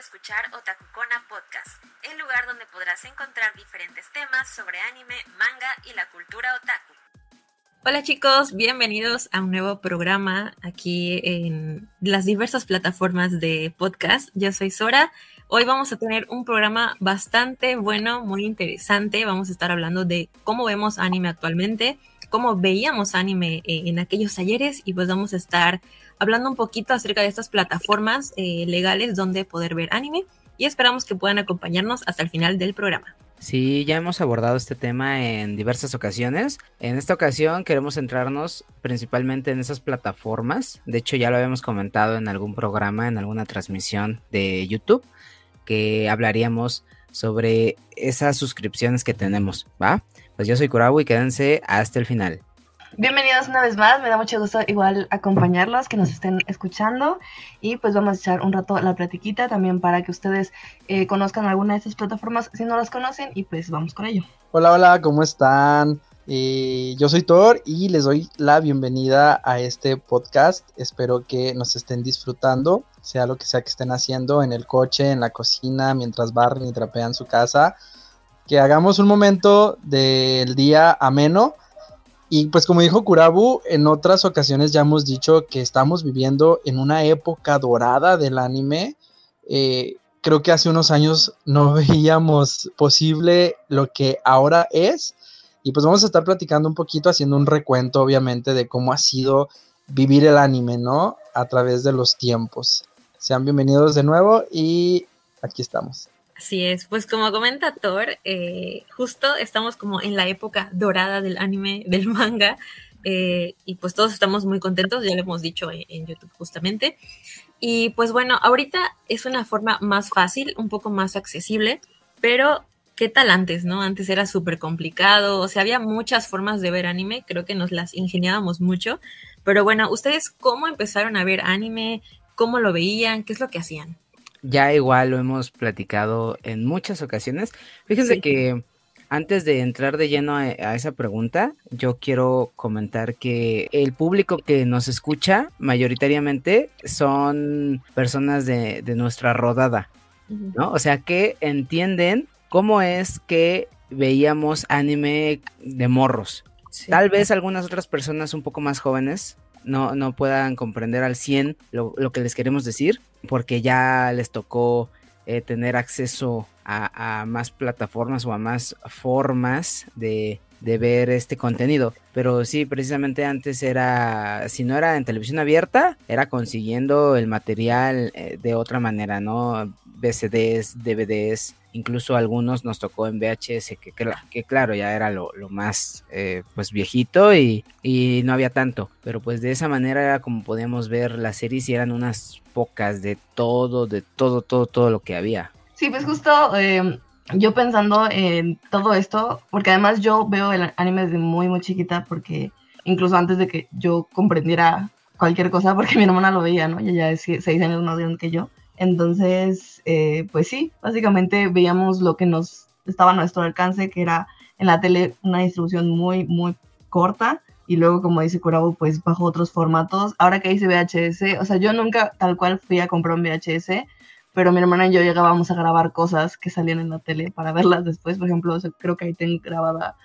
escuchar Otakukona Podcast, el lugar donde podrás encontrar diferentes temas sobre anime, manga y la cultura otaku. Hola chicos, bienvenidos a un nuevo programa aquí en las diversas plataformas de podcast. Yo soy Sora. Hoy vamos a tener un programa bastante bueno, muy interesante. Vamos a estar hablando de cómo vemos anime actualmente, cómo veíamos anime eh, en aquellos ayeres y pues vamos a estar hablando un poquito acerca de estas plataformas eh, legales donde poder ver anime y esperamos que puedan acompañarnos hasta el final del programa. Sí, ya hemos abordado este tema en diversas ocasiones. En esta ocasión queremos centrarnos principalmente en esas plataformas. De hecho, ya lo habíamos comentado en algún programa, en alguna transmisión de YouTube, que hablaríamos sobre esas suscripciones que tenemos, ¿va? Pues yo soy Kurabu y quédense hasta el final. Bienvenidos una vez más, me da mucho gusto igual acompañarlos, que nos estén escuchando y pues vamos a echar un rato la platiquita también para que ustedes eh, conozcan alguna de estas plataformas si no las conocen y pues vamos con ello. Hola, hola, ¿cómo están? Eh, yo soy Thor y les doy la bienvenida a este podcast. Espero que nos estén disfrutando, sea lo que sea que estén haciendo en el coche, en la cocina, mientras barren y trapean su casa. Que hagamos un momento del día ameno y pues como dijo Kurabu, en otras ocasiones ya hemos dicho que estamos viviendo en una época dorada del anime. Eh, creo que hace unos años no veíamos posible lo que ahora es. Y pues vamos a estar platicando un poquito, haciendo un recuento obviamente de cómo ha sido vivir el anime, ¿no? A través de los tiempos. Sean bienvenidos de nuevo y aquí estamos. Así es, pues como comenta Thor, eh, justo estamos como en la época dorada del anime, del manga, eh, y pues todos estamos muy contentos, ya lo hemos dicho en, YouTube justamente. Y pues bueno, ahorita es una forma más fácil, un poco más accesible, pero ¿qué tal antes, no? Antes era súper complicado, o sea, había muchas formas de ver anime, creo que nos las ingeniábamos mucho, pero bueno, ¿ustedes cómo empezaron a ver anime? ¿Cómo lo veían? ¿Qué es lo que hacían? Ya igual lo hemos platicado en muchas ocasiones. Fíjense que antes de entrar de lleno a, esa pregunta, yo quiero comentar que el público que nos escucha mayoritariamente son personas de, nuestra rodada, ¿no? O sea, que entienden cómo es que veíamos anime de morros. Tal vez algunas otras personas un poco más jóvenes no, no puedan comprender al 100 lo, que les queremos decir, porque ya les tocó eh, tener acceso a, más plataformas o a más formas de, ver este contenido. Pero sí, precisamente antes era, si no era en televisión abierta, era consiguiendo el material eh, de otra manera, ¿no? BCDs, DVDs, incluso algunos nos tocó en VHS, que, que, claro, ya era lo, más eh, pues viejito y, no había tanto, pero pues de esa manera era como podíamos ver las series y eran unas pocas de todo, de todo, todo, todo lo que había. Sí, pues justo em, yo pensando en todo esto, porque además yo veo el anime desde muy, muy chiquita, porque incluso antes de que yo comprendiera cualquier cosa, porque mi hermana lo veía, ¿no? Ella ya es seis años más grande que yo. Entonces, eh, pues sí, básicamente veíamos lo que nos estaba a nuestro alcance, que era en la tele una distribución muy, muy corta. Y luego, como dice Curabo, pues bajo otros formatos. Ahora que dice VHS, o sea, yo nunca tal cual fui a comprar un VHS, pero mi hermana y yo llegábamos a grabar cosas que salían en la tele para verlas después. Por ejemplo, creo que ahí tengo grabada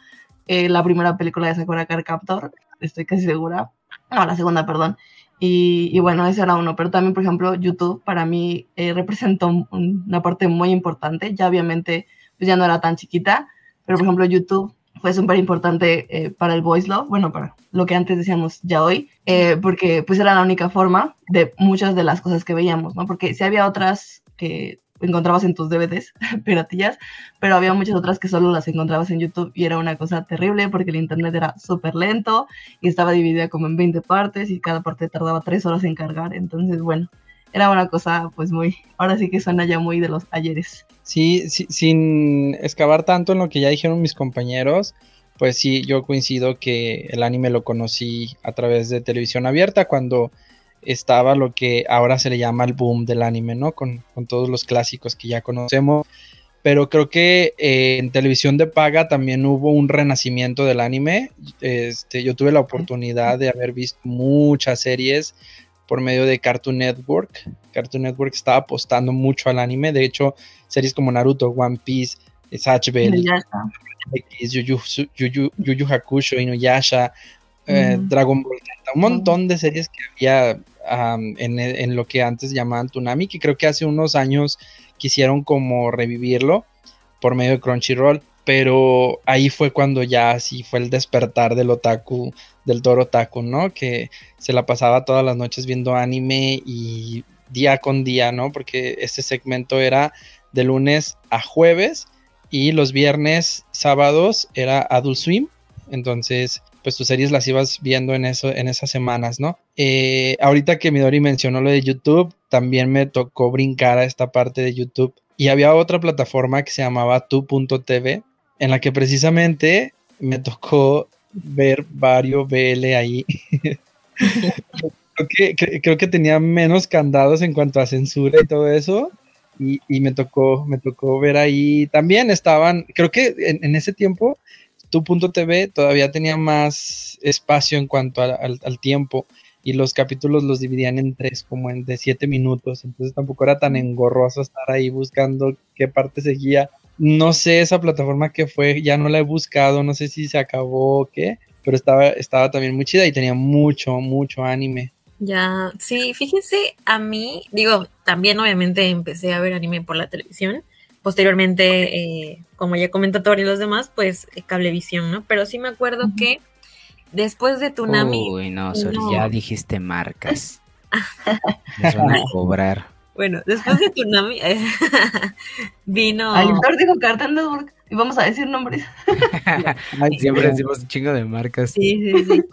eh, la primera película de Sakura Card Captor, estoy casi segura. No, la segunda, perdón. Y, bueno, ese era uno, pero también, por ejemplo, YouTube para mí eh, representó una parte muy importante, ya obviamente pues ya no era tan chiquita, pero por ejemplo YouTube fue súper importante eh, para el voice love, bueno, para lo que antes decíamos ya hoy, eh, porque pues era la única forma de muchas de las cosas que veíamos, ¿no? Porque si había otras que encontrabas en tus DVDs, piratillas, pero había muchas otras que solo las encontrabas en YouTube y era una cosa terrible porque el internet era súper lento y estaba dividida como en 20 partes y cada parte tardaba 3 horas en cargar, entonces bueno, era una cosa pues muy, ahora sí que suena ya muy de los ayeres. Sí, sí sin excavar tanto en lo que ya dijeron mis compañeros, pues sí, yo coincido que el anime lo conocí a través de televisión abierta cuando estaba lo que ahora se le llama el boom del anime, ¿no? Con, todos los clásicos que ya conocemos. Pero creo que eh, en televisión de paga también hubo un renacimiento del anime. Este, yo tuve la oportunidad de haber visto muchas series por medio de Cartoon Network. Cartoon Network estaba apostando mucho al anime. De hecho, series como Naruto, One Piece, Satch Bell, Yu Yu, Yu, Hakusho, Inuyasha, eh, Dragon Ball un montón de series que había en, en, lo que antes llamaban Tsunami, que creo que hace unos años quisieron como revivirlo por medio de Crunchyroll, pero ahí fue cuando ya sí fue el despertar del otaku, del Toro Otaku, ¿no? Que se la pasaba todas las noches viendo anime y día con día, ¿no? Porque este segmento era de lunes a jueves y los viernes, sábados era Adult Swim, entonces pues tus series las ibas viendo en, eso, en esas semanas, ¿no? Eh, ahorita que Midori mencionó lo de YouTube, también me tocó brincar a esta parte de YouTube. Y había otra plataforma que se llamaba tu.tv, en la que precisamente me tocó ver varios BL ahí. creo, que, creo que tenía menos candados en cuanto a censura y todo eso. Y, me tocó, me tocó ver ahí. También estaban, creo que en ese tiempo tu.tv todavía tenía más espacio en cuanto al, tiempo y los capítulos los dividían en tres, como en de siete minutos, entonces tampoco era tan engorroso estar ahí buscando qué parte seguía. No sé esa plataforma que fue, ya no la he buscado, no sé si se acabó o qué, pero estaba, estaba también muy chida y tenía mucho, mucho anime. Ya, sí, fíjense, a mí, digo, también obviamente empecé a ver anime por la televisión, Posteriormente, eh, como ya comentó Tori y los demás, pues eh, Cablevisión, ¿no? Pero sí me acuerdo que después de Tunami. Uy, no, ya dijiste marcas. Les van a cobrar. Bueno, después de Tunami vino. Tor dijo Cartel Network y vamos a decir nombres. Siempre decimos un chingo de marcas. Sí, sí, sí.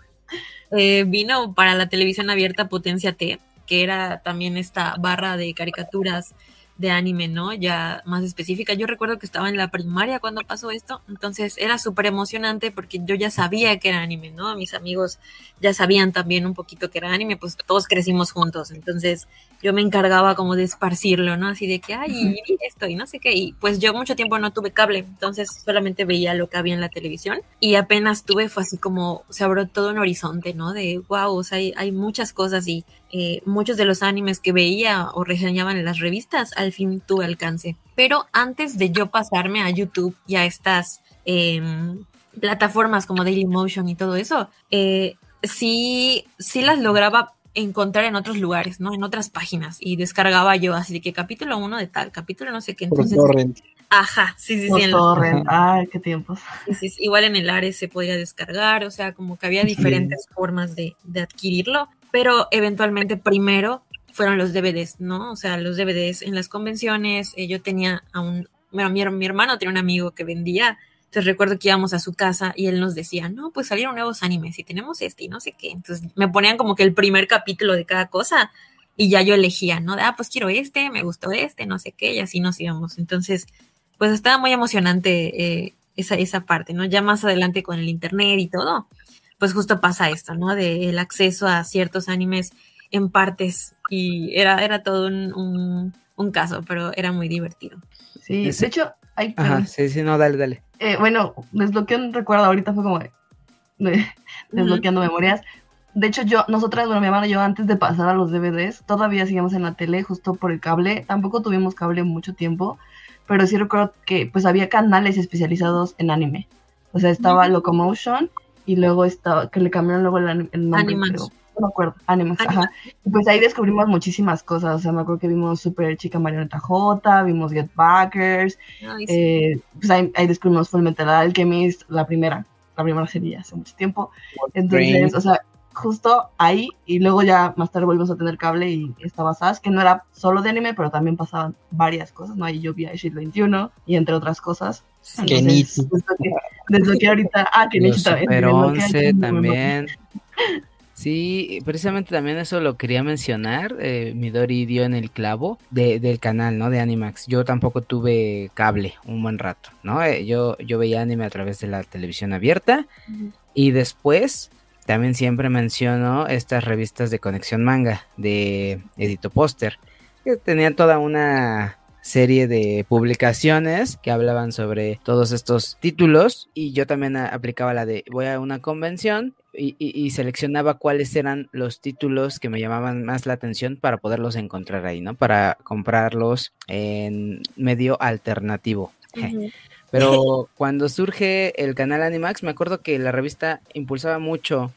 Eh, vino para la televisión abierta Potencia T, que era también esta barra de caricaturas de anime, ¿no? Ya más específica. Yo recuerdo que estaba en la primaria cuando pasó esto, entonces era súper emocionante porque yo ya sabía que era anime, ¿no? Mis amigos ya sabían también un poquito que era anime, pues todos crecimos juntos, entonces yo me encargaba como de esparcirlo, ¿no? Así de que, ay, esto y no sé qué. Y pues yo mucho tiempo no tuve cable, entonces solamente veía lo que había en la televisión. Y apenas tuve, fue así como, se abrió todo un horizonte, ¿no? De, wow, o sea, hay, hay muchas cosas y eh, muchos de los animes que veía o reseñaban en las revistas, al fin tuve alcance. Pero antes de yo pasarme a YouTube y a estas em, plataformas como Dailymotion y todo eso, eh, sí, sí las lograba encontrar en otros lugares, ¿no? En otras páginas y descargaba yo así de que capítulo uno de tal, capítulo no sé qué. Entonces, Ajá, sí, sí, sí. Ay, qué tiempos. igual en el Ares se podía descargar, o sea, como que había diferentes formas de, adquirirlo, pero eventualmente primero fueron los DVDs, ¿no? O sea, los DVDs en las convenciones, eh, yo tenía a un, bueno, mi, hermano tenía un amigo que vendía entonces recuerdo que íbamos a su casa y él nos decía, no, pues salieron nuevos animes y tenemos este y no sé qué. Entonces me ponían como que el primer capítulo de cada cosa y ya yo elegía, ¿no? De, ah, pues quiero este, me gustó este, no sé qué, y así nos íbamos. Entonces, pues estaba muy emocionante eh, esa, esa parte, ¿no? Ya más adelante con el internet y todo, pues justo pasa esto, ¿no? De el acceso a ciertos animes en partes y era, era todo un, un caso, pero era muy divertido. Sí, de hecho, hay... Ajá, sí, sí, no, dale, dale. Eh, bueno, desbloqueando recuerdo ahorita fue como desbloqueando memorias. De hecho, yo, nosotras, bueno, mi hermana y yo, antes de pasar a los DVDs, todavía seguíamos en la tele justo por el cable. Tampoco tuvimos cable mucho tiempo, pero sí recuerdo que pues había canales especializados en anime. O sea, estaba Locomotion y luego estaba, que le cambiaron luego el, el nombre no me acuerdo, Animax, ajá. Y pues ahí descubrimos muchísimas cosas, o sea, me acuerdo que vimos Super Chica Marioneta J, vimos Get Backers, eh, pues ahí, descubrimos Full Metal Alchemist, la primera, la primera serie hace mucho tiempo. Entonces, o sea, justo ahí, y luego ya más tarde volvimos a tener cable y estaba SAS, que no era solo de anime, pero también pasaban varias cosas, ¿no? Ahí yo vi a 21 y entre otras cosas. Kenichi. Desde que ahorita, ah, Kenichi también. Super 11 también. Sí, precisamente también eso lo quería mencionar. Eh, Midori dio en el clavo del canal, ¿no? De Animax. Yo tampoco tuve cable un buen rato, ¿no? Eh, yo, yo veía anime a través de la televisión abierta. Y después también siempre menciono estas revistas de conexión manga de Edito Póster. Que tenían toda una serie de publicaciones que hablaban sobre todos estos títulos y yo también aplicaba la de voy a una convención y, seleccionaba cuáles eran los títulos que me llamaban más la atención para poderlos encontrar ahí, ¿no? Para comprarlos en medio alternativo. Pero cuando surge el canal Animax, me acuerdo que la revista impulsaba mucho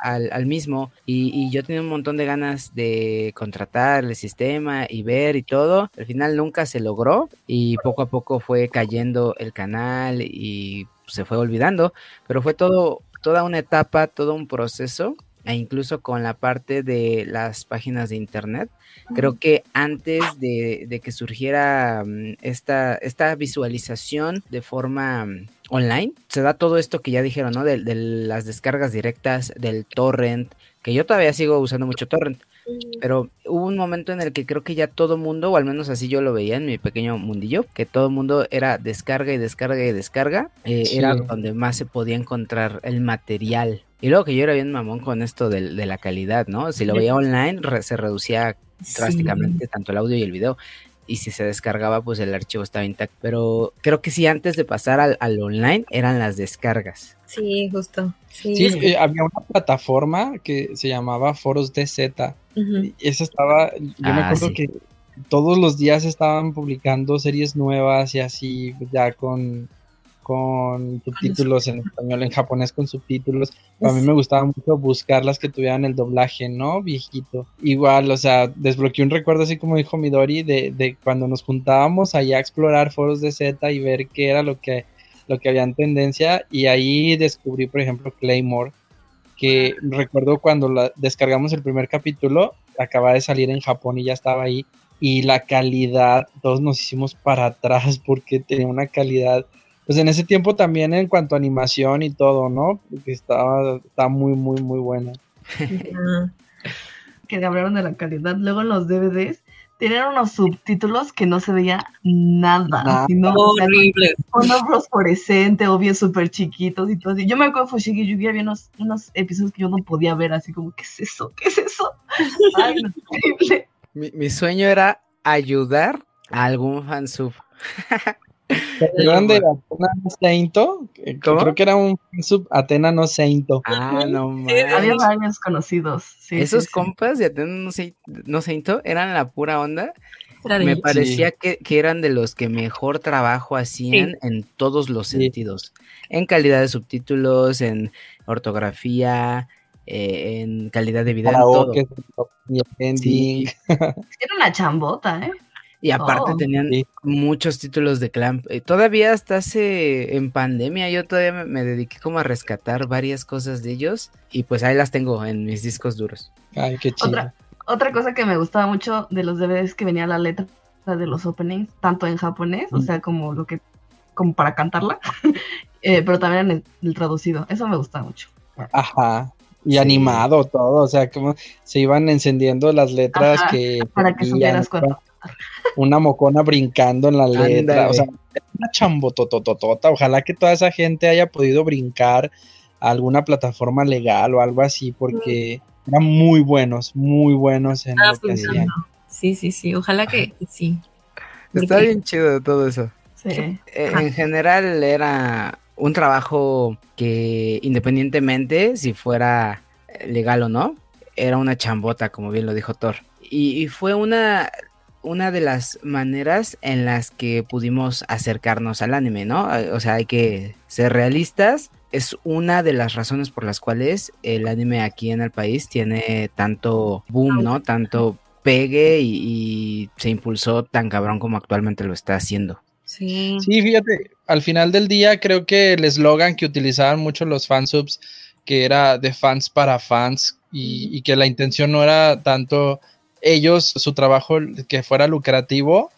al, mismo y, yo tenía un montón de ganas de contratar el sistema y ver y todo. Al final nunca se logró y poco a poco fue cayendo el canal y se fue olvidando, pero fue todo toda una etapa, todo un proceso, e incluso con la parte de las páginas de internet. Creo que antes de, que surgiera mm, esta, esta visualización de forma mm, online, se da todo esto que ya dijeron, ¿no? De, de, las descargas directas, del torrent, que yo todavía sigo usando mucho torrent. Pero hubo un momento en el que creo que ya todo mundo, o al menos así yo lo veía en mi pequeño mundillo, que todo mundo era descarga y descarga y descarga. Eh, era donde más se podía encontrar el material. Y luego que yo era bien mamón con esto de, la calidad, ¿no? Si lo veía online, se reducía drásticamente tanto el audio y el video y si se descargaba, pues el archivo estaba intacto. Pero creo que sí, antes de pasar al, al online, eran las descargas. Sí, justo. Sí, eh, había una plataforma que se llamaba Foros DZ. y esa estaba, yo me ah, acuerdo que todos los días estaban publicando series nuevas y así, ya con con subtítulos en español, en japonés con subtítulos. A mí me gustaba mucho buscar las que tuvieran el doblaje, ¿no? Viejito. Igual, o sea, desbloqueé un recuerdo así como dijo Midori de, de cuando nos juntábamos allá a explorar foros de Z y ver qué era lo que, lo que había en tendencia. Y ahí descubrí, por ejemplo, Claymore, que recuerdo cuando la, descargamos el primer capítulo, acaba de salir en Japón y ya estaba ahí. Y la calidad, todos nos hicimos para atrás porque tenía una calidad pues en ese tiempo también en cuanto a animación y todo, ¿no? Porque estaba, muy, muy, muy buena. que hablaron de la calidad. Luego en los DVDs tenían unos subtítulos que no se veía nada. Horrible. uno fosforescente o bien súper chiquitos y todo así. Yo me acuerdo de Fushigi Yugi, había unos, unos episodios que yo no podía ver, así como, ¿qué es eso? ¿Qué es eso? Ay, no, mi, mi sueño era ayudar a algún fansub. ¿Acuerdan de Atena no Seinto? Creo que era un sub Atena no Seinto. Ah, no Había varios conocidos. Esos compas de Atena no Seinto eran la pura onda. Me parecía que, eran de los que mejor trabajo hacían en todos los sentidos. En calidad de subtítulos, en ortografía, eh, en calidad de video, todo. Era una chambota, ¿eh? Y aparte oh. tenían muchos títulos de Clamp. Eh, todavía hasta hace en pandemia yo todavía me, dediqué como a rescatar varias cosas de ellos y pues ahí las tengo en mis discos duros. Ay, qué chido. Otra, otra cosa que me gustaba mucho de los DVDs que venía la letra de los openings, tanto en japonés, o sea, como lo que como para cantarla, eh, pero también en el, traducido. Eso me gusta mucho. Aja. Y animado todo, o sea, como se iban encendiendo las letras que... Para que supieras cuando una mocona brincando en la letra, o sea, una chambotototota. Ojalá que toda esa gente haya podido brincar a alguna plataforma legal o algo así, porque eran muy buenos, muy buenos en ah, lo que hacían. Sí, sí, sí, ojalá que sí. Está bien chido todo eso. Sí. Eh, en general era un trabajo que independientemente si fuera legal o no, era una chambota, como bien lo dijo Thor. y, fue una, una de las maneras en las que pudimos acercarnos al anime, ¿no? O sea, hay que ser realistas. Es una de las razones por las cuales el anime aquí en el país tiene tanto boom, ¿no? Tanto pegue y, se impulsó tan cabrón como actualmente lo está haciendo. Sí. Sí, fíjate, al final del día creo que el eslogan que utilizaban mucho los fansubs, que era de fans para fans, y que la intención no era tanto ellos, su trabajo que fuera lucrativo,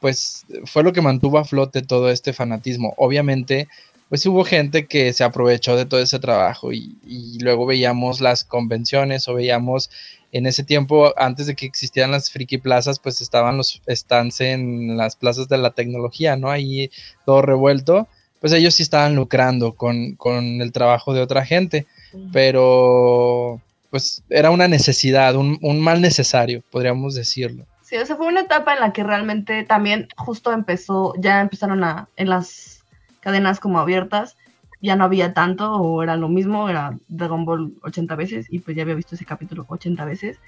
pues fue lo que mantuvo a flote todo este fanatismo. Obviamente, pues hubo gente que se aprovechó de todo ese trabajo y, luego veíamos las convenciones o veíamos en ese tiempo, antes de que existieran las friki plazas, pues estaban los stands en las plazas de la tecnología, ¿no? Ahí todo revuelto, pues ellos sí estaban lucrando con, con el trabajo de otra gente, pero pues era una necesidad, un, mal necesario, podríamos decirlo. Sí, o sea, fue una etapa en la que realmente también justo empezó, ya empezaron a, en las cadenas como abiertas, ya no había tanto o era lo mismo, era Dragon Ball 80 veces y pues ya había visto ese capítulo 80 veces.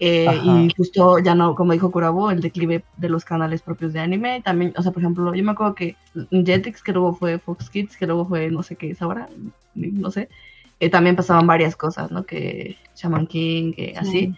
Eh, y justo ya no, como dijo Kurabo, el declive de los canales propios de anime. También, o sea, por ejemplo, yo me acuerdo que Jetix, que luego fue Fox Kids, que luego fue no sé qué es ahora, no sé. Eh, también pasaban varias cosas, ¿no? Que Shaman King, que así.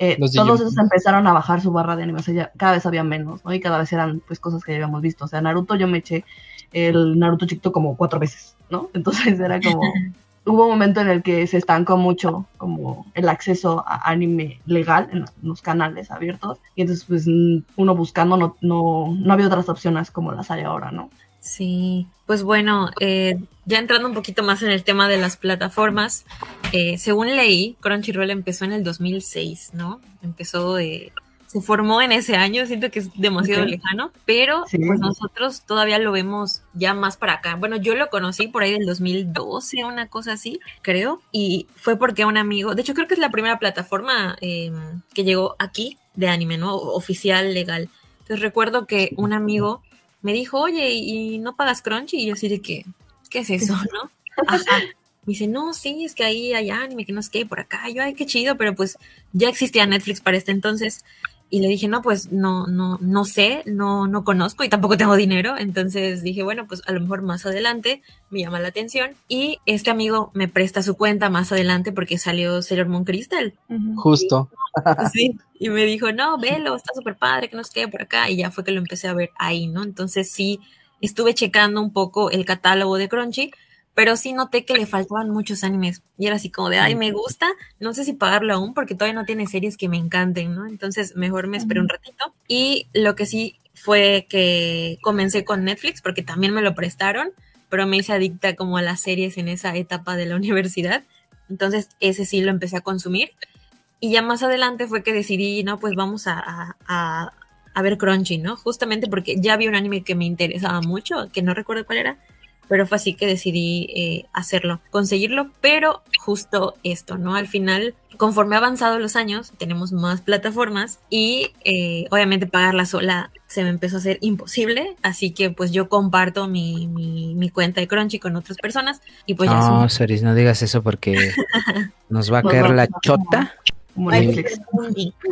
Eh, todos esos empezaron a bajar su barra de anime, o sea, ya cada vez había menos, ¿no? Y cada vez eran pues cosas que ya habíamos visto. O sea, Naruto yo me eché el Naruto chiquito como cuatro veces, ¿no? Entonces era como, hubo un momento en el que se estancó mucho como el acceso a anime legal en los canales abiertos y entonces pues uno buscando no, no, no había otras opciones como las hay ahora, ¿no? Sí, pues bueno, eh, ya entrando un poquito más en el tema de las plataformas, eh, según leí, Crunchyroll empezó en el 2006, ¿no? Empezó eh, se formó en ese año, siento que es demasiado lejano, pero pues nosotros todavía lo vemos ya más para acá. Bueno, yo lo conocí por ahí del 2012, una cosa así, creo, y fue porque un amigo, de hecho creo que es la primera plataforma em, que llegó aquí de anime, ¿no? Oficial, legal. Entonces recuerdo que un amigo me dijo, oye, ¿y no pagas Crunchy? Y yo así de que, ¿qué es eso, no? Me dice, no, sí, es que ahí hay anime, que no sé qué, por acá. yo, ay, qué chido, pero pues ya existía Netflix para este entonces. Y le dije, no, pues no, no, no sé, no, no conozco y tampoco tengo dinero. Entonces dije, bueno, pues a lo mejor más adelante me llama la atención. Y este amigo me presta su cuenta más adelante porque salió Sailor Moon Crystal. Justo. sí, y me dijo, no, velo, está súper padre, que nos quede por acá. Y ya fue que lo empecé a ver ahí, ¿no? Entonces sí, estuve checando un poco el catálogo de Crunchy pero sí noté que le faltaban muchos animes. Y era así como de, ay, me gusta, no sé si pagarlo aún porque todavía no tiene series que me encanten, ¿no? Entonces mejor me esperé un ratito. Y lo que sí fue que comencé con Netflix porque también me lo prestaron, pero me hice adicta como a las series en esa etapa de la universidad. Entonces ese sí lo empecé a consumir. Y ya más adelante fue que decidí, no, pues vamos a, a, a ver Crunchy, ¿no? Justamente porque ya había un anime que me interesaba mucho, que no recuerdo cuál era, pero fue así que decidí eh, hacerlo, conseguirlo, pero justo esto, ¿no? Al final, conforme ha avanzado los años, tenemos más plataformas y eh, obviamente pagarla sola se me empezó a hacer imposible, así que pues yo comparto mi, mi, cuenta de Crunchy con otras personas y pues ya... No, Soris, no digas eso porque nos va a caer la chota.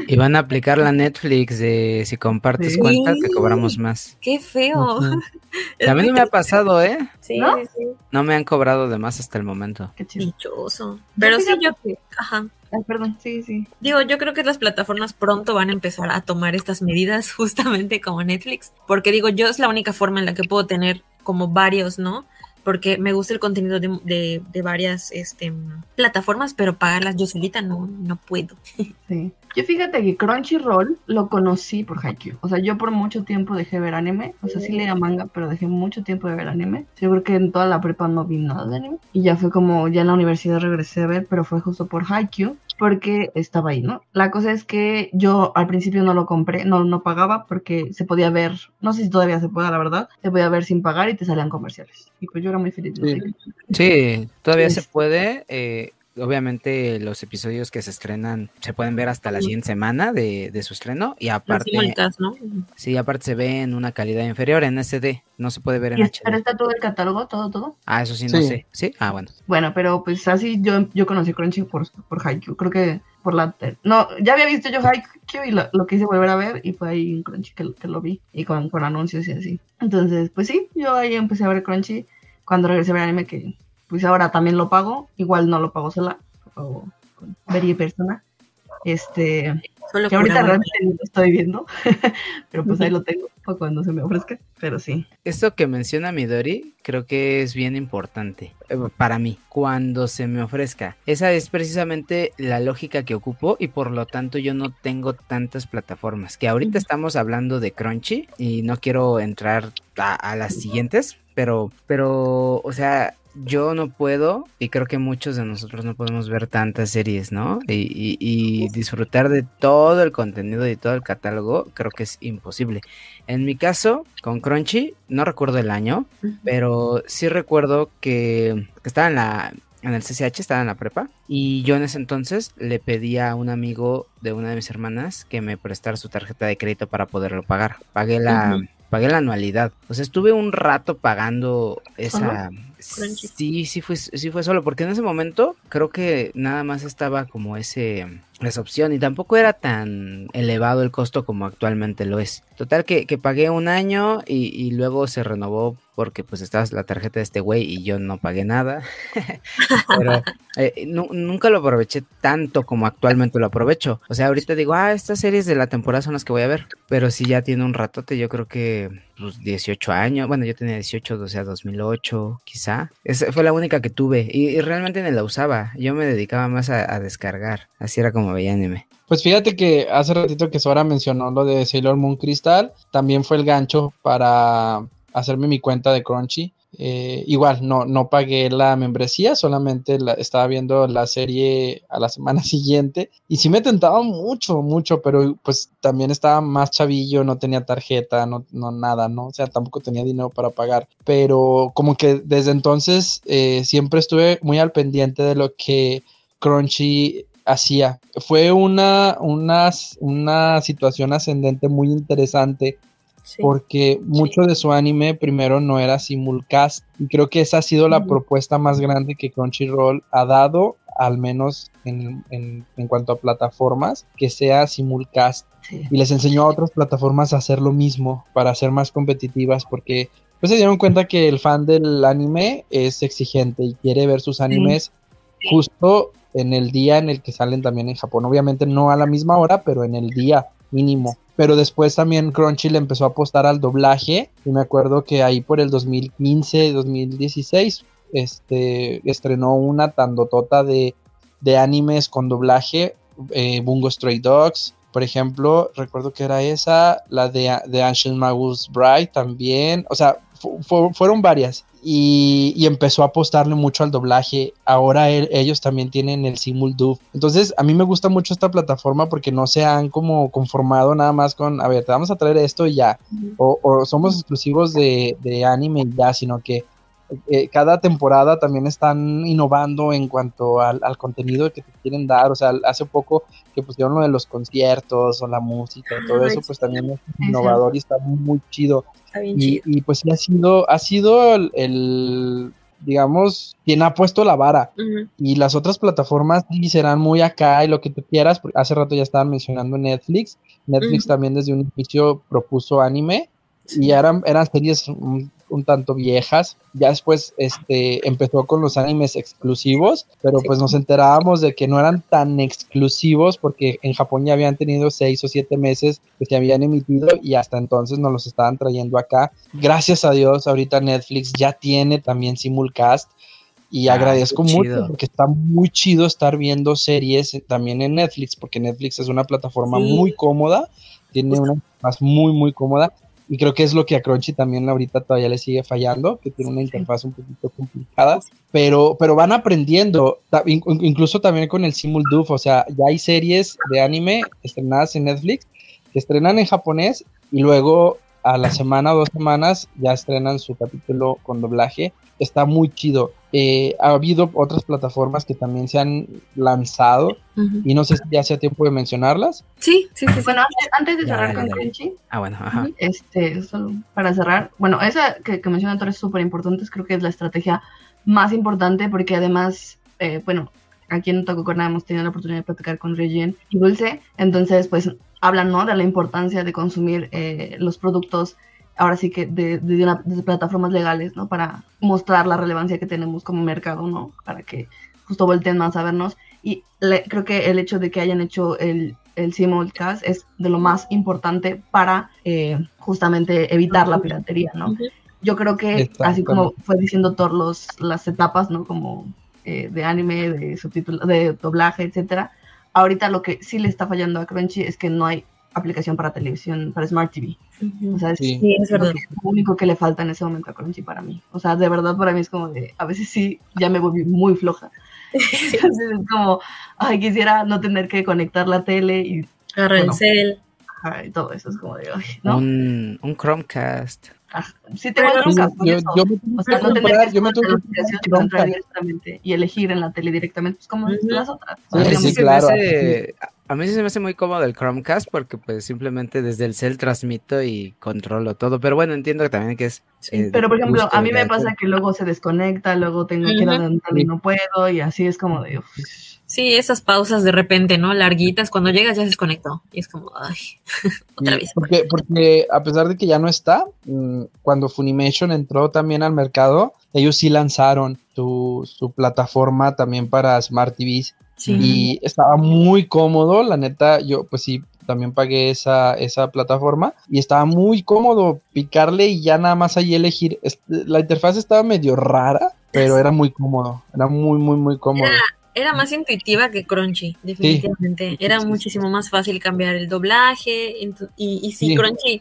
Y van a aplicar la Netflix de si compartes cuenta te cobramos más. Qué feo. A mí no me ha pasado, ¿eh? Sí, ¿No? sí. No me han cobrado de más hasta el momento. Qué Dichoso. Pero sí, yo... Ajá. perdón, sí, sí. Digo, yo creo que las plataformas pronto van a empezar a tomar estas medidas justamente como Netflix, porque digo, yo es la única forma en la que puedo tener como varios, ¿no? Porque me gusta el contenido de, de, varias este, plataformas, pero pagarlas yo solita no, no puedo. Sí. Yo fíjate que Crunchyroll lo conocí por Haikyuu. O sea, yo por mucho tiempo dejé ver anime. O sea, sí leía manga, pero dejé mucho tiempo de ver anime. Yo creo que en toda la prepa no vi nada de anime. Y ya fue como, ya en la universidad regresé a ver, pero fue justo por Haikyuu porque estaba ahí, ¿no? La cosa es que yo al principio no lo compré, no, no pagaba porque se podía ver, no sé si todavía se puede, la verdad, se podía ver sin pagar y te salían comerciales. Y pues yo era muy feliz. Sí, todavía se puede. Eh, obviamente los episodios que se estrenan se pueden ver hasta la siguiente semana de, su estreno y aparte ¿no? sí aparte se ve en una calidad inferior en SD no se puede ver en HD pero está todo el catálogo todo todo ah eso sí no sé. Sí ah bueno. Bueno pero pues así yo yo conocí Crunchy por por Haikyuu. Creo que por la no ya había visto yo Haikyuu y lo, quise volver a ver y fue ahí en Crunchy que, lo vi y con, con anuncios y así. Entonces pues sí yo ahí empecé a ver Crunchy cuando regresé a ver anime que pues ahora también lo pago, igual no lo pago sola, lo pago con Very Persona. Este, que ahorita realmente no lo estoy viendo, pero pues ahí lo tengo para cuando se me ofrezca, pero sí. Esto que menciona Midori creo que es bien importante eh, para mí, cuando se me ofrezca. Esa es precisamente la lógica que ocupo y por lo tanto yo no tengo tantas plataformas, que ahorita estamos hablando de Crunchy y no quiero entrar a, a las siguientes, pero, pero, o sea, yo no puedo, y creo que muchos de nosotros no podemos ver tantas series, ¿no? Y, disfrutar de todo el contenido y todo el catálogo, creo que es imposible. En mi caso, con Crunchy, no recuerdo el año, pero sí recuerdo que estaba en la, en el CCH, estaba en la prepa. Y yo en ese entonces le pedí a un amigo de una de mis hermanas que me prestara su tarjeta de crédito para poderlo pagar. Pagué la, pagué la anualidad. O sea, estuve un rato pagando esa. Sí, sí fue, sí fue solo, porque en ese momento creo que nada más estaba como ese esa opción y tampoco era tan elevado el costo como actualmente lo es. Total que, que pagué un año y, y, luego se renovó porque pues estaba la tarjeta de este güey y yo no pagué nada. Pero eh, nunca lo aproveché tanto como actualmente lo aprovecho. O sea, ahorita digo, ah, estas series de la temporada son las que voy a ver. Pero si ya tiene un ratote, yo creo que pues, 18 años. Bueno, yo tenía 18, o sea, 2008 quizá. Esa fue la única que tuve y, y realmente ni la usaba. Yo me dedicaba más a, a descargar. Así era como veía anime. Pues fíjate que hace ratito que Sora mencionó lo de Sailor Moon Crystal, también fue el gancho para hacerme mi cuenta de Crunchy. Eh, igual, no, no pagué la membresía, solamente la, estaba viendo la serie a la semana siguiente y sí me tentaba mucho, mucho, pero pues también estaba más chavillo, no tenía tarjeta, no, no nada, ¿no? O sea, tampoco tenía dinero para pagar, pero como que desde entonces eh, siempre estuve muy al pendiente de lo que Crunchy hacía. Fue una, una, una situación ascendente muy interesante Sí, porque mucho sí. de su anime primero no era simulcast y creo que esa ha sido la uh -huh. propuesta más grande que Crunchyroll ha dado, al menos en, en, en cuanto a plataformas, que sea simulcast sí. y les enseñó a otras plataformas a hacer lo mismo para ser más competitivas porque pues se dieron cuenta que el fan del anime es exigente y quiere ver sus animes justo en el día en el que salen también en Japón, obviamente no a la misma hora, pero en el día mínimo pero después también Crunchy le empezó a apostar al doblaje y me acuerdo que ahí por el 2015, 2016 este, estrenó una tandotota de, de animes con doblaje, eh, Bungo Stray Dogs, por ejemplo, recuerdo que era esa, la de, Ancient Magus Bride también, o sea, fueron varias y, y, empezó a apostarle mucho al doblaje. Ahora él, ellos también tienen el Simuldub. Entonces, a mí me gusta mucho esta plataforma porque no se han como conformado nada más con, a ver, te vamos a traer esto y ya. O, somos exclusivos de, de, anime y ya, sino que eh, cada temporada también están innovando en cuanto al, al, contenido que te quieren dar. O sea, hace poco que pusieron lo de los conciertos o la música y todo eso, pues también es innovador y está muy, muy chido. Y, y, pues sí ha sido, ha sido el, el digamos, quien ha puesto la vara. Uh -huh. Y las otras plataformas sí serán muy acá y lo que tú quieras. Porque hace rato ya estaban mencionando Netflix. Netflix uh -huh. también desde un inicio propuso anime. Sí. Y eran, eran series un, tanto viejas. Ya después este, empezó con los animes exclusivos, pero pues nos enterábamos de que no eran tan exclusivos porque en Japón ya habían tenido seis o siete meses que se habían emitido y hasta entonces nos los estaban trayendo acá. Gracias a Dios, ahorita Netflix ya tiene también simulcast y ah, agradezco mucho porque está muy chido estar viendo series también en Netflix porque Netflix es una plataforma sí. muy cómoda, tiene una más muy muy cómoda y creo que es lo que a Crunchy también ahorita todavía le sigue fallando, que tiene una interfaz un poquito complicada, pero, pero van aprendiendo, incluso también con el Simuldub, o sea, ya hay series de anime estrenadas en Netflix que estrenan en japonés y luego a la semana o dos semanas ya estrenan su capítulo con doblaje. Está muy chido. Eh, ha habido otras plataformas que también se han lanzado uh -huh. y no sé si ya sea tiempo de mencionarlas. Sí, sí, sí. Bueno, antes, antes de cerrar ya, con Crunchy, ah, bueno, ajá. este, solo para cerrar, bueno, esa que, que menciona Torres es súper importante, creo que es la estrategia más importante porque además, eh, bueno, aquí en Tococorna hemos tenido la oportunidad de platicar con Regine y Dulce, entonces pues hablan ¿no? de la importancia de consumir eh, los productos ahora sí que de, de, una, de, plataformas legales, ¿no? Para mostrar la relevancia que tenemos como mercado, ¿no? Para que justo volteen más a vernos. Y le, creo que el hecho de que hayan hecho el, el simulcast es de lo más importante para eh, justamente evitar la piratería, ¿no? Yo creo que así como fue diciendo Thor los, las etapas, ¿no? Como eh, de anime, de subtítulos, de doblaje, etcétera. Ahorita lo que sí le está fallando a Crunchy es que no hay aplicación para televisión, para Smart TV. Uh -huh. O sea, es, sí. es verdad. lo único que le falta en ese momento a Crunchy para mí. O sea, de verdad para mí es como de, a veces sí, ya me volví muy floja. Sí. Entonces es como, ay, quisiera no tener que conectar la tele y... Agarrar bueno, el cel. baja y todo eso. Es como de, ay, ¿no? Un, un Chromecast. Ah, sí tengo el Chromecast, Yo, me O sea, que no que yo me estar tengo que y entrar Chromecast. directamente y elegir en la tele directamente, pues como Ujú. las otras. Sí, A mí Digamos, sí claro. hace- a mí sí se me hace muy cómodo el Chromecast porque pues simplemente desde el cel transmito y controlo todo. Pero bueno, entiendo que también que es... eh, Pero por ejemplo, a mí me pasa que luego se desconecta, luego tengo que ir adelantando y no puedo, y así es como de, uf, Sí, esas pausas de repente, ¿no? Larguitas, cuando llegas ya se desconectó. Y es como, ay, otra vez. Porque, porque a pesar de que ya no está, mm, cuando Funimation entró también al mercado, ellos sí lanzaron su, su plataforma también para Smart TVs Sí. y estaba muy cómodo, la neta, yo pues sí, también pagué esa, esa plataforma y estaba muy cómodo picarle y ya nada más ahí elegir. La interfaz estaba medio rara, pero era muy cómodo, era muy, muy, muy cómodo. Era más intuitiva que Crunchy, definitivamente. Era Sí, muchísimo más fácil cambiar el doblaje. Y, Sí. Crunchy,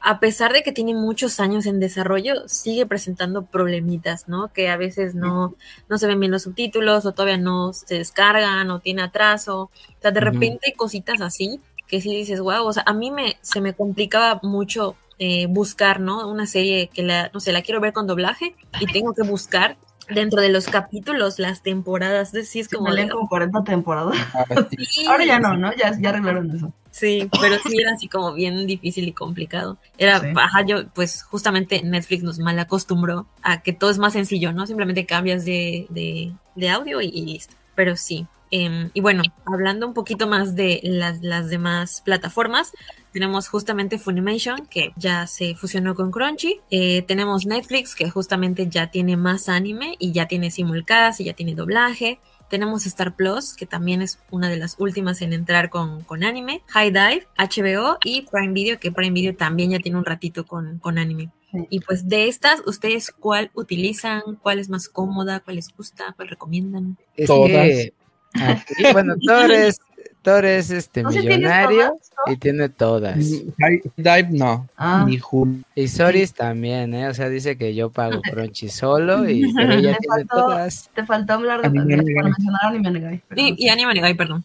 a pesar de que tiene muchos años en desarrollo, sigue presentando problemitas, ¿no? Que a veces no, no se ven bien los subtítulos o todavía no se descargan o tiene atraso. O sea, de repente hay cositas así que sí dices, wow, o sea, a mí me, se me complicaba mucho eh, buscar, ¿no? Una serie que la, no sé, la quiero ver con doblaje y tengo que buscar dentro de los capítulos las temporadas. Sí es como de- leen como 40 temporadas. Ah, sí. Sí, Ahora ya no, ¿no? Ya, ya arreglaron eso. Sí, pero sí era así como bien difícil y complicado. Era, Sí. ajá, yo, pues justamente Netflix nos mal acostumbró a que todo es más sencillo, ¿no? Simplemente cambias de, de, de audio y, y listo. Pero sí. em, y bueno, hablando un poquito más de las, las demás plataformas, tenemos justamente Funimation, que ya se fusionó con Crunchy. Eh, tenemos Netflix, que justamente ya tiene más anime y ya tiene simulcast y ya tiene doblaje. Tenemos Star Plus, que también es una de las últimas en entrar con, con anime. High Dive, HBO y Prime Video, que Prime Video también ya tiene un ratito con, con anime. Sí. Y pues de estas, ¿ustedes cuál utilizan? ¿Cuál es más cómoda? ¿Cuál les gusta? ¿Cuál recomiendan? Es Todas. que aquí, bueno, Thor es, Thor es este ¿No sé si tienes millonario todas, no? y tiene todas. Dive no, Ah, ni Hulu. Y Soris también, ¿eh? O sea, dice que yo pago Crunchy solo y pero ella tiene faltó- todas. te faltó hablar de, Anime de- Negai. para mencionar Anime Negai. Y, y Anime Negai, perdón.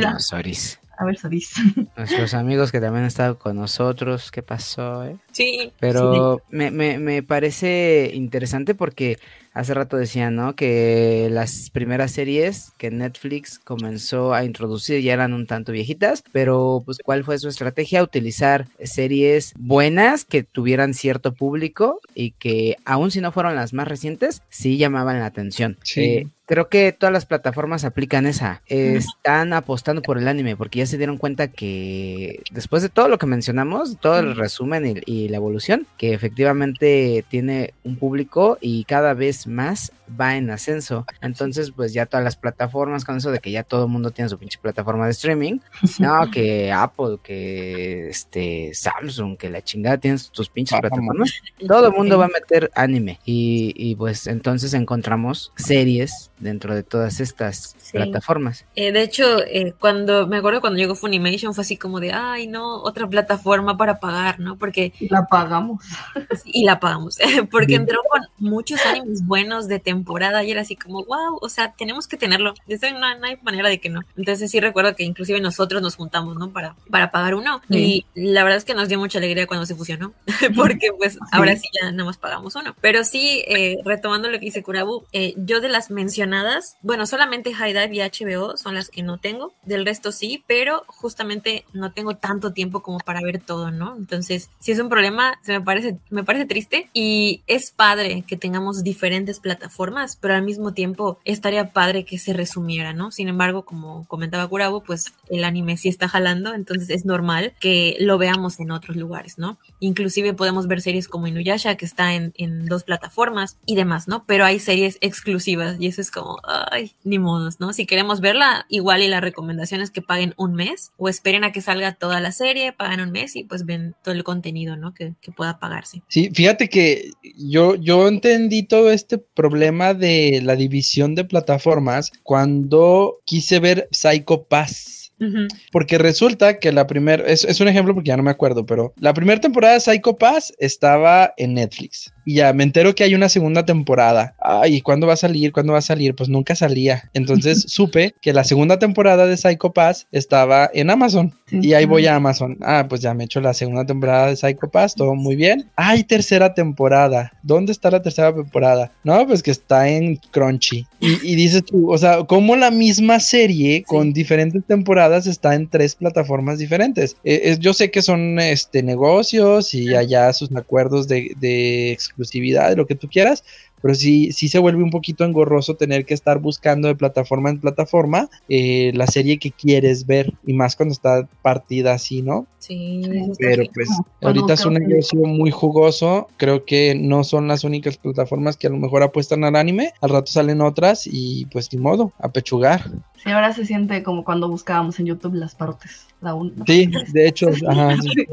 No, Soris. A ver, Soris. Nuestros amigos que también han estado con nosotros, ¿qué pasó, eh? Sí. Pero me, me, me parece interesante porque hace rato decía, ¿no? Que las primeras series que Netflix comenzó a introducir ya eran un tanto viejitas, pero pues ¿cuál fue su estrategia? Utilizar series buenas que tuvieran cierto público y que aun si no fueron las más recientes, sí llamaban la atención. Sí. Eh, Creo que todas las plataformas aplican esa. Están apostando por el anime porque ya se dieron cuenta que después de todo lo que mencionamos, todo el resumen y, y la evolución, que efectivamente tiene un público y cada vez más va en ascenso. Entonces, pues ya todas las plataformas con eso de que ya todo el mundo tiene su pinche plataforma de streaming. No, que Apple, que este Samsung, que la chingada tienen tus pinches Ah, plataformas. Todo el mundo va a meter anime y, y, pues entonces encontramos series dentro de todas estas Sí. plataformas. Eh, de hecho, eh, cuando me acuerdo cuando llegó Funimation fue así como de, ay, no, otra plataforma para pagar, ¿no? Porque la pagamos. y la pagamos, porque entró con muchos animes buenos de temporada y era así como, wow, o sea, tenemos que tenerlo, Eso no, no hay manera de que no. Entonces sí recuerdo que inclusive nosotros nos juntamos, ¿no? Para, para pagar uno y la verdad es que nos dio mucha alegría cuando se fusionó, porque pues ahora sí ya nada más pagamos uno. Pero sí, eh, retomando lo que dice Kurabu, eh, yo de las mencionadas, bueno, solamente High Dive y HBO son las que no tengo, del resto sí, pero justamente no tengo tanto tiempo como para ver todo, ¿no? Entonces, si es un problema, se me parece, me parece triste y es padre que tengamos diferentes plataformas, pero al mismo tiempo estaría padre que se resumiera, ¿no? Sin embargo, como comentaba Kurabu, pues el anime sí está jalando, entonces es normal que lo veamos en otros lugares, ¿no? Inclusive podemos ver series como Inuyasha, que está en, en dos plataformas y demás, ¿no? Pero hay series exclusivas y eso es como, ay, ni modos, ¿no? Si queremos verla, igual y la recomendación es que paguen un mes o esperen a que salga toda la serie, pagan un mes y pues ven todo el contenido, ¿no? Que, que pueda pagarse. Sí, fíjate que yo, yo entendí todo este problema de la división de plataformas cuando quise ver Psycho Pass. Porque resulta que la primera, es, es, un ejemplo porque ya no me acuerdo, pero la primera temporada de Psycho Pass estaba en Netflix. Y ya me entero que hay una segunda temporada. Ay, ¿cuándo va a salir? ¿Cuándo va a salir? Pues nunca salía. Entonces supe que la segunda temporada de Psycho Pass estaba en Amazon. Y ahí voy a Amazon. Ah, pues ya me he hecho la segunda temporada de Psycho Pass, todo muy bien. Hay tercera temporada. ¿Dónde está la tercera temporada? No, pues que está en Crunchy. Y, dices tú, o sea, como la misma serie con diferentes temporadas está en tres plataformas diferentes. Eh, yo sé que son este, negocios y allá sus acuerdos de, de exclusividad, de lo que tú quieras, pero sí, sí se vuelve un poquito engorroso tener que estar buscando de plataforma en plataforma eh, la serie que quieres ver, y más cuando está partida así, ¿no? Sí. Pero pues ahorita es un negocio muy jugoso, creo que no son las únicas plataformas que a lo mejor apuestan al anime, al rato salen otras y pues ni modo, a pechugar. Sí, ahora se siente como cuando buscábamos en YouTube las partes. La sí, de hecho, ajá, sí,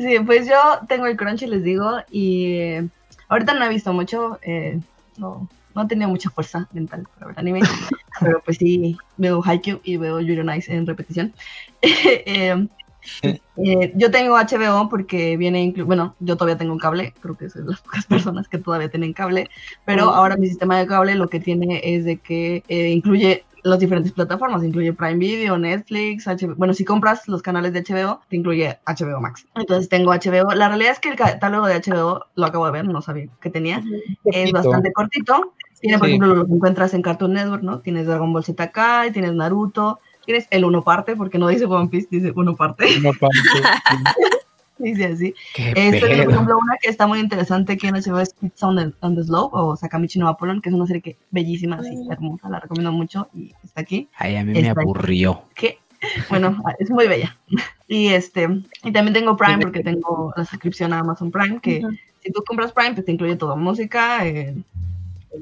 sí, pues yo tengo el crunch y les digo, y Ahorita no he visto mucho, eh, no, no he tenido mucha fuerza mental para ver anime, pero pues sí, veo Haikyuu y veo Yuri Nice en repetición. Eh, eh, yo tengo HBO porque viene, bueno, yo todavía tengo un cable, creo que soy de las pocas personas que todavía tienen cable, pero ahora mi sistema de cable lo que tiene es de que incluye las diferentes plataformas, incluye Prime Video, Netflix, HBO. Bueno, si compras los canales de HBO, te incluye HBO Max. Entonces tengo HBO. La realidad es que el catálogo de HBO, lo acabo de ver, no sabía que tenía, es bastante cortito. Tiene, por ejemplo, lo que encuentras en Cartoon Network, ¿no? Tienes Dragon Ball Z Kai, tienes Naruto, tienes el uno parte, porque no dice One Piece, dice uno parte. Uno parte. Dice así. Este, por ejemplo, una que está muy interesante que en HBO es Kids on the, on the Slope o Sakamichi no Apollon, que es una serie que bellísima, así, hermosa, la recomiendo mucho y está aquí. Ay, a mí me aburrió. ¿Qué? Bueno, es muy bella. Y este, y también tengo Prime porque tengo la suscripción a Amazon Prime, que si tú compras Prime, pues te incluye toda música, eh,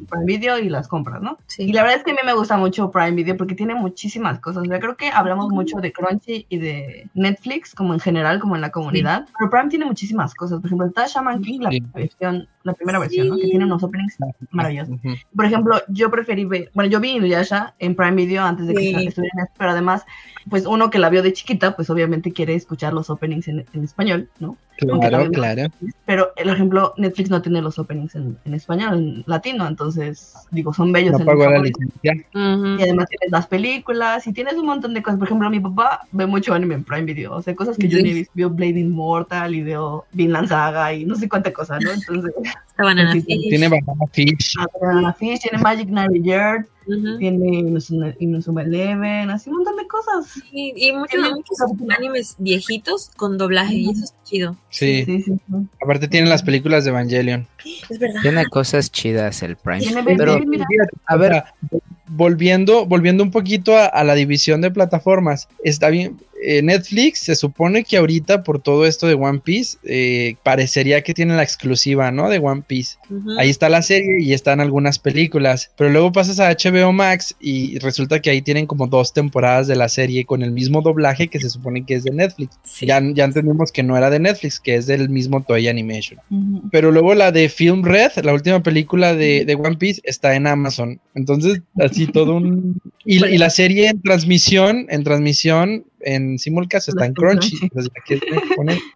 Prime Video y las compras, ¿no? Sí. Y la verdad es que a mí me gusta mucho Prime Video porque tiene muchísimas cosas. Yo creo que hablamos mucho de Crunchy y de Netflix, como en general, como en la comunidad. Pero Prime tiene muchísimas cosas. Por ejemplo, está Shaman King, la versión, la primera versión, ¿no? Que tiene unos openings maravillosos. Por ejemplo, yo preferí ver, bueno, yo vi Inuyasha en Prime Video antes de que estuviera en pero además, pues uno que la vio de chiquita, pues obviamente quiere escuchar los openings en, en español, ¿no? Claro, claro. Pero, por ejemplo, Netflix no tiene los openings en, en español, en latino, entonces, digo, son bellos. No pagó la licencia. Y además tienes las películas y tienes un montón de cosas. Por ejemplo, mi papá ve mucho anime en Prime Video, o sea, cosas que yo ni he visto. Vio Blade Immortal y veo Vinland Saga y no sé cuánta cosa, ¿no? Entonces... Banana Fish. Tiene Banana Fish. Ah, Banana Fish, tiene Magic Night Year, tiene Inusuma Eleven, así un montón de cosas. Sí, y muchos, muchos animes viejitos con doblaje, y eso es chido. Sí. Sí, sí. Aparte tiene las películas de Evangelion. Es verdad. Tiene cosas chidas el Prime. Pero, a ver, volviendo, volviendo un poquito a, a, la división de plataformas, está bien, eh, Netflix se supone que ahorita por todo esto de One Piece eh, parecería que tiene la exclusiva, ¿no? De One Piece. Ahí está la serie y están algunas películas, pero luego pasas a HBO Max y resulta que ahí tienen como dos temporadas de la serie con el mismo doblaje que se supone que es de Netflix. Ya, ya entendimos que no era de Netflix, que es del mismo Toy Animation. Pero luego la de Film Red, la última película de, de, One Piece, está en Amazon. Entonces, así todo un... Y, y la serie en transmisión, en transmisión en simulcast está en Crunchy.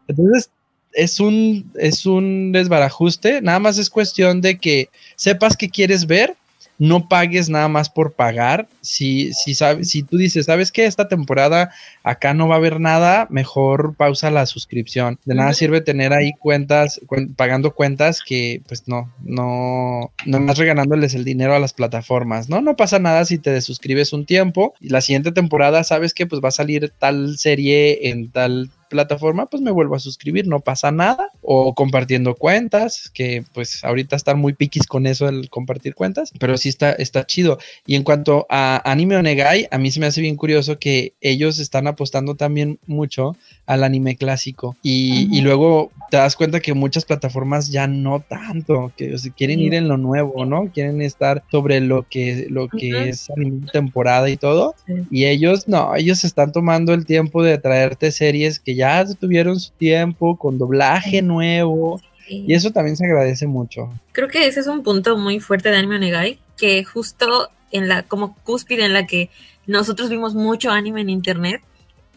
Entonces, es un, es un desbarajuste. Nada más es cuestión de que sepas que quieres ver no pagues nada más por pagar. Si, si, sabes, si tú dices, ¿sabes qué? Esta temporada acá no va a haber nada, mejor pausa la suscripción. De nada sirve tener ahí cuentas, pagando cuentas que pues no, no, no más regalándoles el dinero a las plataformas, ¿no? No pasa nada si te desuscribes un tiempo y la siguiente temporada sabes que pues va a salir tal serie en tal plataforma, pues me vuelvo a suscribir, no pasa nada. O compartiendo cuentas, que pues ahorita están muy piquis con eso el compartir cuentas, pero sí está, está chido. Y en cuanto a Anime Onegai, a mí se me hace bien curioso que ellos están apostando también mucho al anime clásico. Y, y luego te das cuenta que muchas plataformas ya no tanto, que quieren ir en lo nuevo, ¿no? Quieren estar sobre lo que, lo que es anime temporada y todo. Y ellos, no, ellos están tomando el tiempo de traerte series que ya tuvieron su tiempo, con doblaje nuevo. Y eso también se agradece mucho. Creo que ese es un punto muy fuerte de Anime Onegai, que justo en la, como cúspide en la que nosotros vimos mucho anime en internet,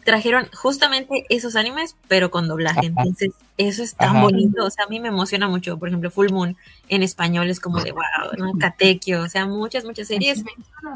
trajeron justamente esos animes, pero con doblaje. Entonces, eso es tan bonito. O sea, a mí me emociona mucho. Por ejemplo, Full Moon en español es como de wow, ¿no? Catequio, o sea, muchas, muchas series.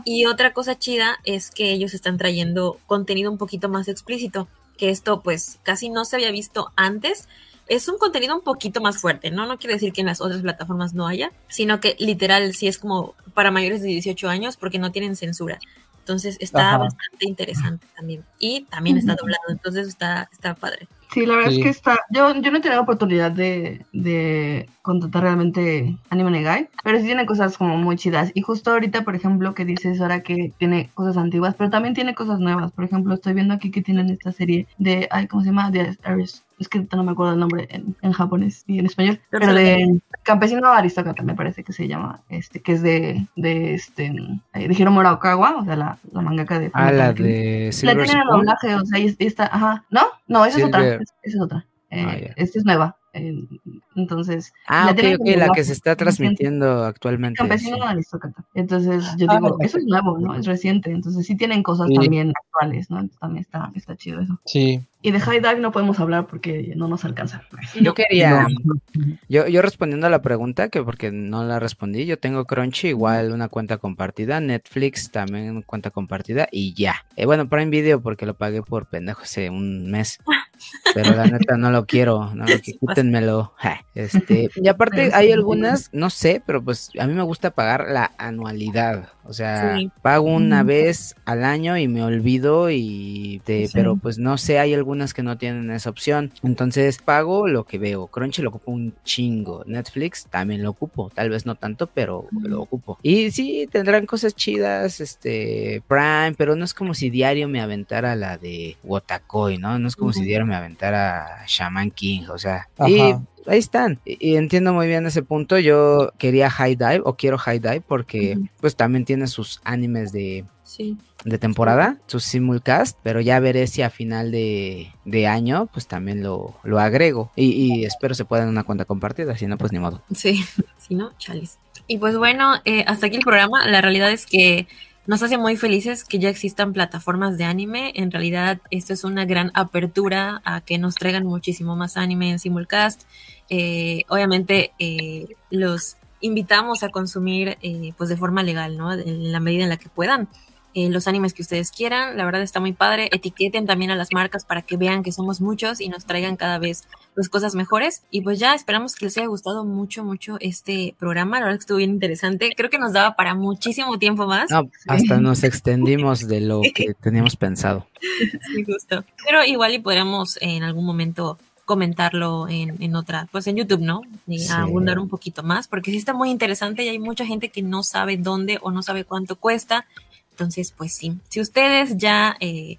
Y otra cosa chida es que ellos están trayendo contenido un poquito más explícito, que esto pues casi no se había visto antes. Es un contenido un poquito más fuerte, ¿no? No quiere decir que en las otras plataformas no haya, sino que literal sí es como para mayores de 18 años porque no tienen censura. Entonces está bastante interesante también. Y también está doblado, entonces está, está padre. Sí, la verdad es que está. Yo, yo no he tenido oportunidad de, de contratar realmente Anime Negai, pero sí tiene cosas como muy chidas. Y justo ahorita, por ejemplo, que dices ahora que tiene cosas antiguas, pero también tiene cosas nuevas. Por ejemplo, estoy viendo aquí que tienen esta serie de. Ay, ¿Cómo se llama? De Aris es que no me acuerdo el nombre en, japonés y en español, pero de Campesino Aristócrata me parece que se llama, este, que es de, de este, de Hiromura Okawa, o sea, la, la mangaka de... Ah, la de La tiene el doblaje, o sea, y está, ajá, ¿no? No, esa es otra, esa es otra. Eh, ah, esta es nueva. Entonces. Ah, ok, ok, la que se está transmitiendo actualmente. Campesino Aristócrata. Entonces, yo ah, digo, eso es nuevo, ¿no? Es reciente. Entonces, sí tienen cosas también actuales, ¿no? Entonces, también está, está chido eso. Sí. Y de High Dive no podemos hablar porque no nos alcanza. Yo quería, yo, yo respondiendo a la pregunta, que porque no la respondí, yo tengo Crunchy igual una cuenta compartida, Netflix también cuenta compartida y ya. Eh, bueno, Prime Video porque lo pagué por pendejo hace un mes, pero la neta no lo quiero, no lo quítenmelo. Este, y aparte hay algunas, no sé, pero pues a mí me gusta pagar la anualidad. O sea, pago una vez al año y me olvido y te, pero pues no sé, hay algunas que no tienen esa opción. Entonces pago lo que veo. Crunchy lo ocupo un chingo. Netflix también lo ocupo. Tal vez no tanto, pero lo ocupo. Y sí, tendrán cosas chidas, este, Prime, pero no es como si diario me aventara la de Wotakoi, ¿no? No es como si diario me aventara Shaman King, o sea. Y ahí están. Y, entiendo muy bien ese punto. Yo quería High Dive o quiero High Dive porque pues también tiene sus animes de, de temporada, sus simulcast, pero ya veré si a final de, año pues también lo, lo agrego y, espero se pueda en una cuenta compartida, si no pues ni modo. Sí, si no, chales. Y pues bueno, eh, hasta aquí el programa. La realidad es que nos hace muy felices que ya existan plataformas de anime. En realidad, esto es una gran apertura a que nos traigan muchísimo más anime en simulcast. Eh, obviamente, eh, los invitamos a consumir eh, pues de forma legal, ¿no? En la medida en la que puedan. Eh, los animes que ustedes quieran. La verdad está muy padre. Etiqueten también a las marcas para que vean que somos muchos y nos traigan cada vez pues, cosas mejores. Y pues ya esperamos que les haya gustado mucho, mucho este programa. La verdad que estuvo bien interesante. Creo que nos daba para muchísimo tiempo más. hasta nos extendimos de lo que teníamos pensado. Sí, justo. Pero igual y podríamos en algún momento comentarlo en, en, otra, pues en YouTube, ¿no? Y abundar un poquito más, porque sí está muy interesante y hay mucha gente que no sabe dónde o no sabe cuánto cuesta entonces, pues sí, si ustedes ya eh,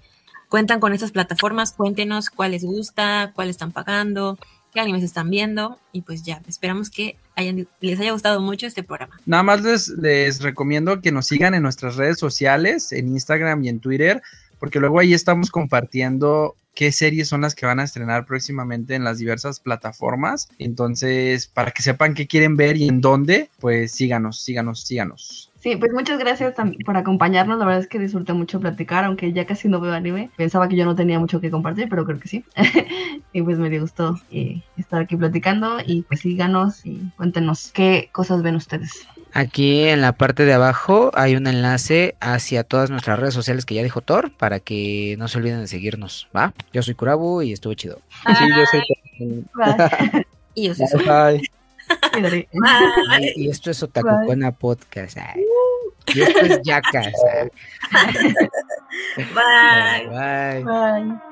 cuentan con estas plataformas, cuéntenos cuál les gusta, cuál están pagando, qué animes están viendo y pues ya, esperamos que hayan, les haya gustado mucho este programa. Nada más les, les recomiendo que nos sigan en nuestras redes sociales, en Instagram y en Twitter, porque luego ahí estamos compartiendo qué series son las que van a estrenar próximamente en las diversas plataformas. Entonces, para que sepan qué quieren ver y en dónde, pues síganos, síganos, síganos. Sí, pues muchas gracias por acompañarnos. La verdad es que disfruté mucho platicar, aunque ya casi no veo anime. Pensaba que yo no tenía mucho que compartir, pero creo que sí. y pues me dio gusto eh, estar aquí platicando y pues síganos y cuéntenos qué cosas ven ustedes. Aquí en la parte de abajo hay un enlace hacia todas nuestras redes sociales que ya dijo Thor para que no se olviden de seguirnos, ¿va? Yo soy Kurabu y estuvo chido. Sí, yo soy y yo soy y, esto es Otakucona Podcast. Y esto es Yacas. Bye. Bye. Bye.